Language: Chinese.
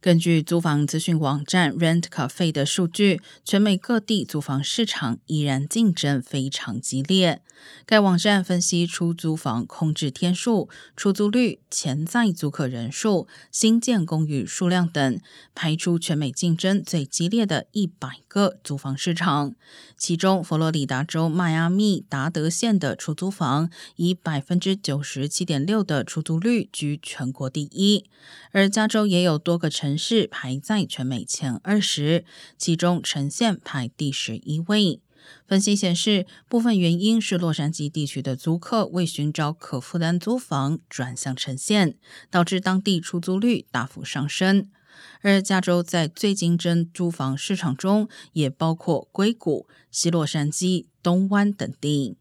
根据租房资讯网站 Rent Cafe 的数据，全美各地租房市场依然竞争非常激烈。该网站分析出租房空置天数、出租率、潜在租客人数、新建公寓数量等，排出全美竞争最激烈的一百个租房市场。其中，佛罗里达州迈阿密达德县的出租房以百分之九十七点六的出租率居全国第一，而加州也有多个城。城市排在全美前二十，其中呈现排第十一位。分析显示，部分原因是洛杉矶地区的租客为寻找可负担租房转向呈现，导致当地出租率大幅上升。而加州在最竞争租房市场中，也包括硅谷、西洛杉矶、东湾等地。